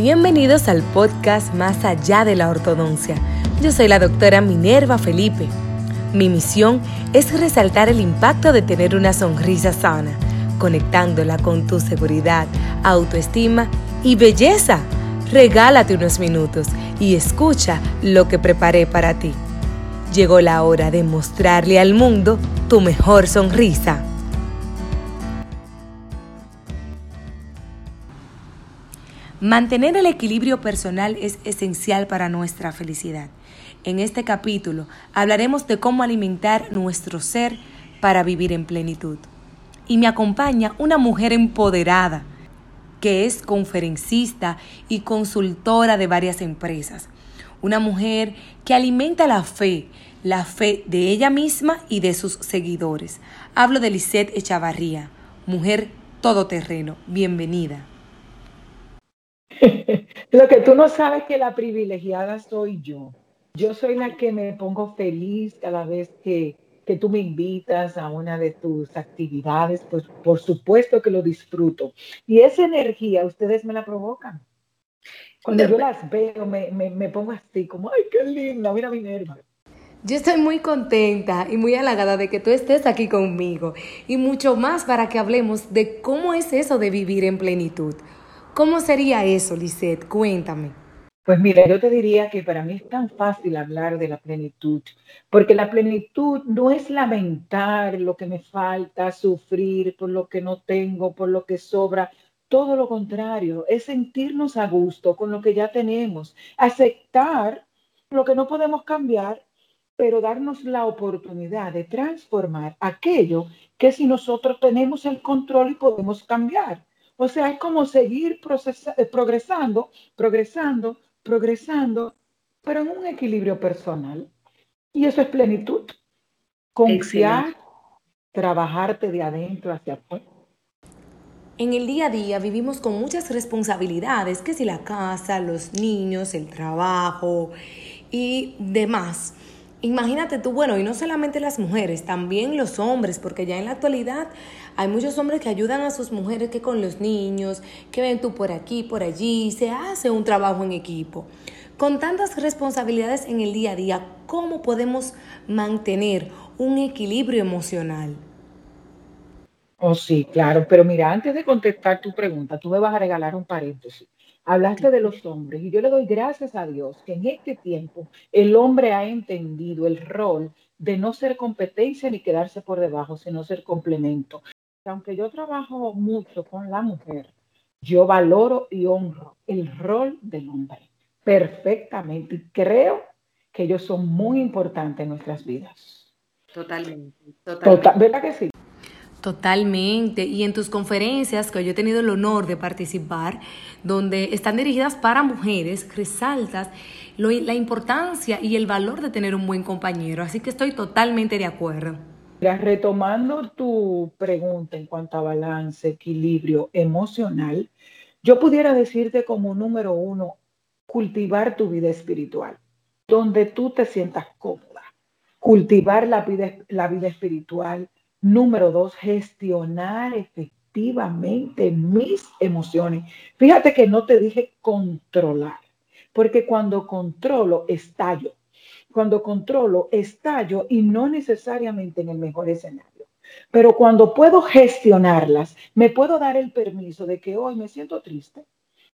Bienvenidos al podcast Más allá de la ortodoncia. Yo soy la doctora Minerva Felipe. Mi misión es resaltar el impacto de tener una sonrisa sana, conectándola con tu seguridad, autoestima y belleza. Regálate unos minutos y escucha lo que preparé para ti. Llegó la hora de mostrarle al mundo tu mejor sonrisa. Mantener el equilibrio personal es esencial para nuestra felicidad. En este capítulo hablaremos de cómo alimentar nuestro ser para vivir en plenitud. Y me acompaña una mujer empoderada que es conferencista y consultora de varias empresas. Una mujer que alimenta la fe, la fe de ella misma y de sus seguidores. Hablo de Lisette Echavarría, mujer todoterreno. Bienvenida. Lo que tú no sabes que la privilegiada soy yo. Yo soy la que me pongo feliz cada vez que, que tú me invitas a una de tus actividades, pues por supuesto que lo disfruto. Y esa energía ustedes me la provocan. Cuando yo las veo, me, me, me pongo así, como, ay, qué linda, mira mi nerva. Yo estoy muy contenta y muy halagada de que tú estés aquí conmigo y mucho más para que hablemos de cómo es eso de vivir en plenitud. ¿Cómo sería eso, Lisette? Cuéntame. Pues mira, yo te diría que para mí es tan fácil hablar de la plenitud, porque la plenitud no es lamentar lo que me falta, sufrir por lo que no tengo, por lo que sobra. Todo lo contrario, es sentirnos a gusto con lo que ya tenemos, aceptar lo que no podemos cambiar, pero darnos la oportunidad de transformar aquello que si nosotros tenemos el control y podemos cambiar. O sea, es como seguir eh, progresando, progresando, progresando, pero en un equilibrio personal. Y eso es plenitud. Confiar, trabajarte de adentro hacia afuera. En el día a día vivimos con muchas responsabilidades, que si la casa, los niños, el trabajo y demás. Imagínate tú, bueno, y no solamente las mujeres, también los hombres, porque ya en la actualidad hay muchos hombres que ayudan a sus mujeres que con los niños, que ven tú por aquí, por allí, se hace un trabajo en equipo. Con tantas responsabilidades en el día a día, ¿cómo podemos mantener un equilibrio emocional? Oh, sí, claro, pero mira, antes de contestar tu pregunta, tú me vas a regalar un paréntesis. Hablaste de los hombres y yo le doy gracias a Dios que en este tiempo el hombre ha entendido el rol de no ser competencia ni quedarse por debajo, sino ser complemento. Aunque yo trabajo mucho con la mujer, yo valoro y honro el rol del hombre perfectamente y creo que ellos son muy importantes en nuestras vidas. Totalmente. totalmente. Total, ¿Verdad que sí? Totalmente. Y en tus conferencias, que yo he tenido el honor de participar, donde están dirigidas para mujeres, resaltas la importancia y el valor de tener un buen compañero. Así que estoy totalmente de acuerdo. retomando tu pregunta en cuanto a balance, equilibrio emocional, yo pudiera decirte como número uno, cultivar tu vida espiritual, donde tú te sientas cómoda. Cultivar la vida, la vida espiritual Número dos, gestionar efectivamente mis emociones. Fíjate que no te dije controlar, porque cuando controlo, estallo. Cuando controlo, estallo y no necesariamente en el mejor escenario. Pero cuando puedo gestionarlas, me puedo dar el permiso de que hoy me siento triste,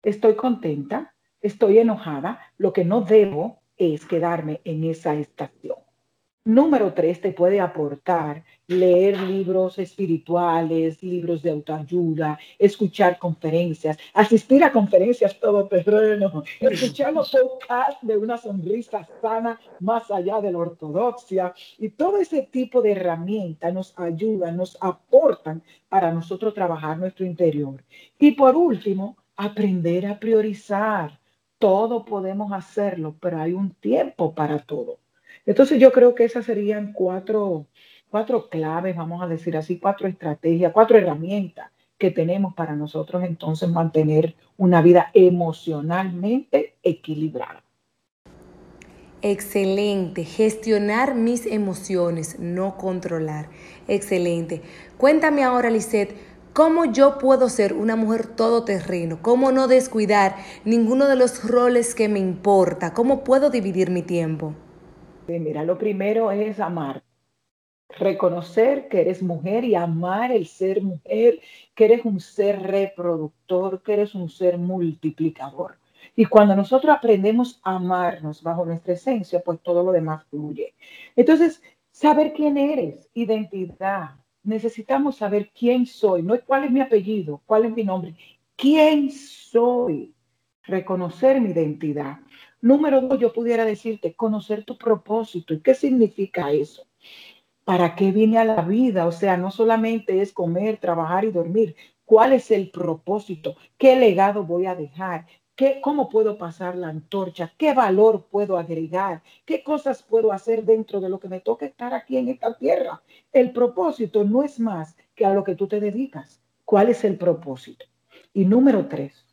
estoy contenta, estoy enojada. Lo que no debo es quedarme en esa estación. Número tres, te puede aportar leer libros espirituales, libros de autoayuda, escuchar conferencias, asistir a conferencias todo terreno, escuchar los podcasts de una sonrisa sana más allá de la ortodoxia. Y todo ese tipo de herramientas nos ayudan, nos aportan para nosotros trabajar nuestro interior. Y por último, aprender a priorizar. Todo podemos hacerlo, pero hay un tiempo para todo. Entonces yo creo que esas serían cuatro, cuatro claves, vamos a decir así, cuatro estrategias, cuatro herramientas que tenemos para nosotros entonces mantener una vida emocionalmente equilibrada. Excelente, gestionar mis emociones, no controlar. Excelente. Cuéntame ahora, Lisette, ¿Cómo yo puedo ser una mujer todoterreno? ¿Cómo no descuidar ninguno de los roles que me importa? ¿Cómo puedo dividir mi tiempo? Mira, lo primero es amar. Reconocer que eres mujer y amar el ser mujer, que eres un ser reproductor, que eres un ser multiplicador. Y cuando nosotros aprendemos a amarnos bajo nuestra esencia, pues todo lo demás fluye. Entonces, saber quién eres, identidad, necesitamos saber quién soy, no cuál es mi apellido, cuál es mi nombre, quién soy, reconocer mi identidad. Número dos, yo pudiera decirte, conocer tu propósito. ¿Y qué significa eso? ¿Para qué vine a la vida? O sea, no solamente es comer, trabajar y dormir. ¿Cuál es el propósito? ¿Qué legado voy a dejar? ¿Cómo puedo pasar la antorcha? ¿Qué valor puedo agregar? ¿Qué cosas puedo hacer dentro de lo que me toca estar aquí en esta tierra? El propósito no es más que a lo que tú te dedicas. ¿Cuál es el propósito? Y número tres,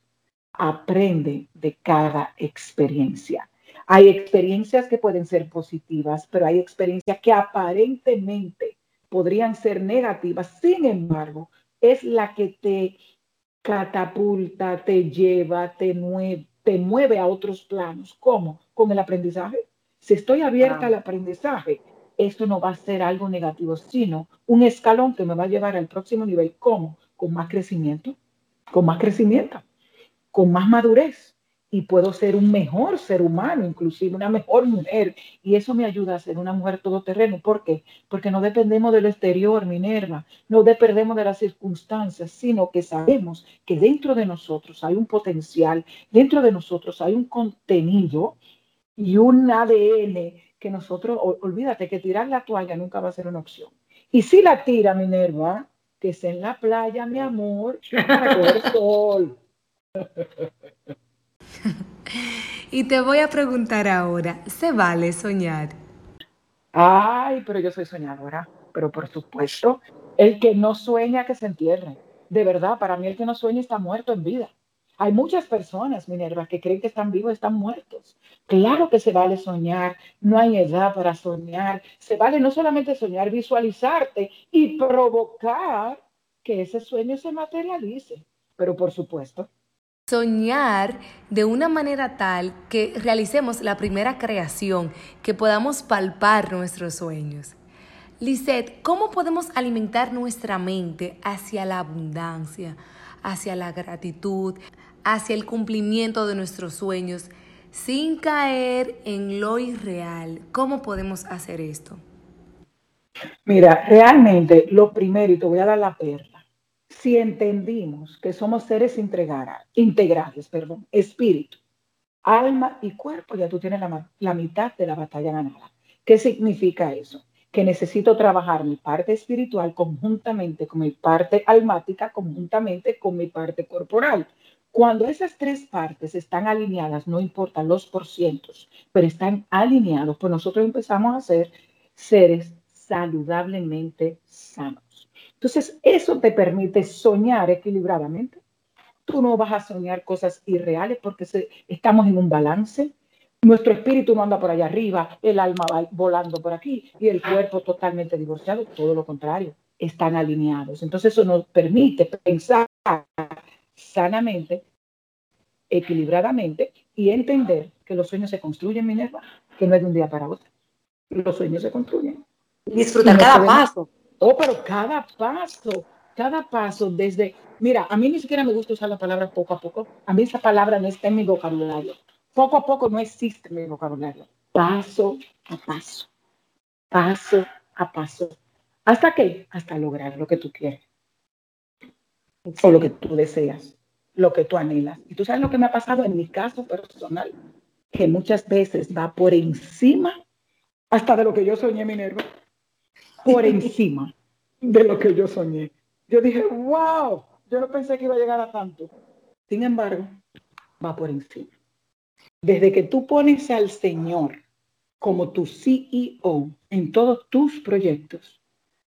aprende de cada experiencia. Hay experiencias que pueden ser positivas, pero hay experiencias que aparentemente podrían ser negativas. Sin embargo, es la que te catapulta, te lleva, te mueve, te mueve a otros planos. ¿Cómo? Con el aprendizaje. Si estoy abierta al aprendizaje, esto no va a ser algo negativo, sino un escalón que me va a llevar al próximo nivel. ¿Cómo? Con más crecimiento, con más crecimiento, con más madurez y puedo ser un mejor ser humano, inclusive una mejor mujer. Y eso me ayuda a ser una mujer todoterreno. ¿Por qué? Porque no dependemos del exterior, Minerva, no dependemos de las circunstancias, sino que sabemos que dentro de nosotros hay un potencial, dentro de nosotros hay un contenido y un ADN que nosotros, olvídate que tirar la toalla nunca va a ser una opción. Y si la tira, Minerva, que es en la playa, mi amor, para coger sol. y te voy a preguntar ahora, ¿se vale soñar? Ay, pero yo soy soñadora, pero por supuesto, el que no sueña que se entierre. De verdad, para mí el que no sueña está muerto en vida. Hay muchas personas, Minerva, que creen que están vivos, están muertos. Claro que se vale soñar, no hay edad para soñar. Se vale no solamente soñar, visualizarte y provocar que ese sueño se materialice. Pero por supuesto, soñar de una manera tal que realicemos la primera creación, que podamos palpar nuestros sueños. Lisette, ¿cómo podemos alimentar nuestra mente hacia la abundancia, hacia la gratitud, hacia el cumplimiento de nuestros sueños, sin caer en lo irreal? ¿Cómo podemos hacer esto? Mira, realmente lo primero, y te voy a dar la perla, si entendimos que somos seres integrales, perdón, espíritu, alma y cuerpo, ya tú tienes la, mitad de la batalla ganada. ¿Qué significa eso? Que necesito trabajar mi parte espiritual conjuntamente con mi parte almática, conjuntamente con mi parte corporal. Cuando esas tres partes están alineadas, no importan los porcientos, pero están alineados, pues nosotros empezamos a ser seres saludablemente sanos. Entonces, eso te permite soñar equilibradamente. Tú no vas a soñar cosas irreales porque estamos en un balance. Nuestro espíritu no anda por allá arriba, el alma va volando por aquí y el cuerpo totalmente divorciado. Todo lo contrario, están alineados. Entonces, eso nos permite pensar sanamente, equilibradamente y entender que los sueños se construyen, Minerva, que no es de un día para otro. Los sueños se construyen. Disfrutar cada paso. Oh, pero cada paso, cada paso desde, mira, a mí ni siquiera me gusta usar la palabra poco a poco. A mí esa palabra no está en mi vocabulario. Poco a poco no existe en mi vocabulario. Paso a paso, paso a paso. ¿Hasta qué? Hasta lograr lo que tú quieres. O lo que tú deseas, lo que tú anhelas. Y tú sabes lo que me ha pasado en mi caso personal, que muchas veces va por encima hasta de lo que yo soñé, Minerva por encima de lo que yo soñé. Yo dije, wow, yo no pensé que iba a llegar a tanto. Sin embargo, va por encima. Desde que tú pones al Señor como tu CEO en todos tus proyectos,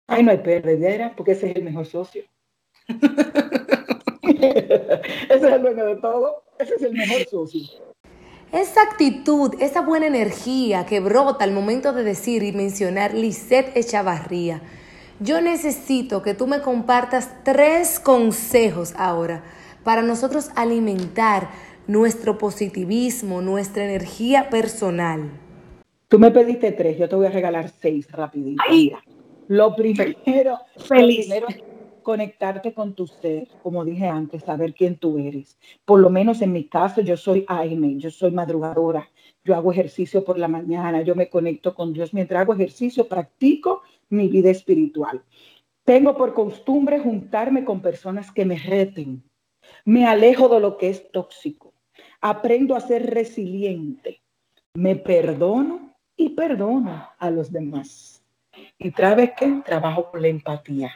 ahí no hay perdedera porque ese es el mejor socio. ese es el dueño de todo, ese es el mejor socio. Esa actitud, esa buena energía que brota al momento de decir y mencionar Lisette Echavarría, yo necesito que tú me compartas tres consejos ahora para nosotros alimentar nuestro positivismo, nuestra energía personal. Tú me pediste tres, yo te voy a regalar seis rapidito. Mira, lo primero, Feliz. Lo primero es conectarte con tu ser, como dije antes, saber quién tú eres. Por lo menos en mi caso, yo soy Aime, yo soy madrugadora, yo hago ejercicio por la mañana, yo me conecto con Dios. Mientras hago ejercicio, practico mi vida espiritual. Tengo por costumbre juntarme con personas que me reten. Me alejo de lo que es tóxico. Aprendo a ser resiliente. Me perdono y perdono a los demás. Y vez que trabajo con la empatía.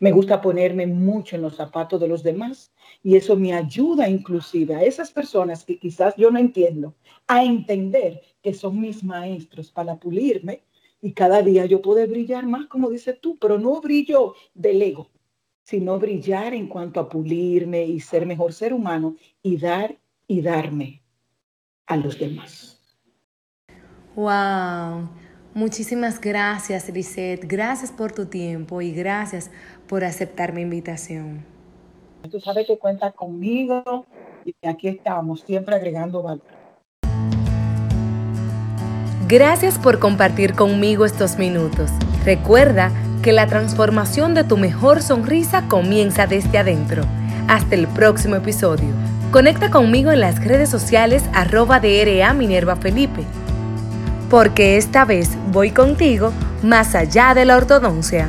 Me gusta ponerme mucho en los zapatos de los demás y eso me ayuda inclusive a esas personas que quizás yo no entiendo a entender que son mis maestros para pulirme y cada día yo puedo brillar más, como dices tú, pero no brillo del ego, sino brillar en cuanto a pulirme y ser mejor ser humano y dar y darme a los demás. Wow. Muchísimas gracias, Lisette. Gracias por tu tiempo y gracias por aceptar mi invitación. Tú sabes que cuentas conmigo y aquí estamos, siempre agregando valor. Gracias por compartir conmigo estos minutos. Recuerda que la transformación de tu mejor sonrisa comienza desde adentro. Hasta el próximo episodio. Conecta conmigo en las redes sociales arroba DRA Minerva Felipe porque esta vez voy contigo más allá de la ortodoncia.